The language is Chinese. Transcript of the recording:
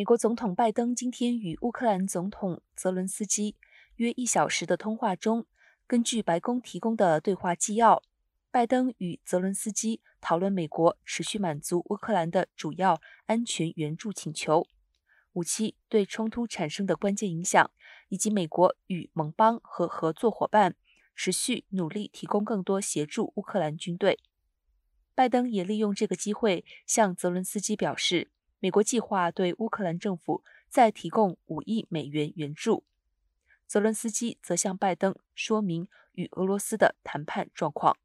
美国总统拜登今天与乌克兰总统泽伦斯基约一小时的通话中，根据白宫提供的对话纪要，拜登与泽伦斯基讨论美国持续满足乌克兰的主要安全援助请求、武器对冲突产生的关键影响，以及美国与盟邦和合作伙伴持续努力提供更多协助乌克兰军队。拜登也利用这个机会向泽伦斯基表示。美国计划对乌克兰政府再提供五亿美元援助。泽伦斯基则向拜登说明与俄罗斯的谈判状况。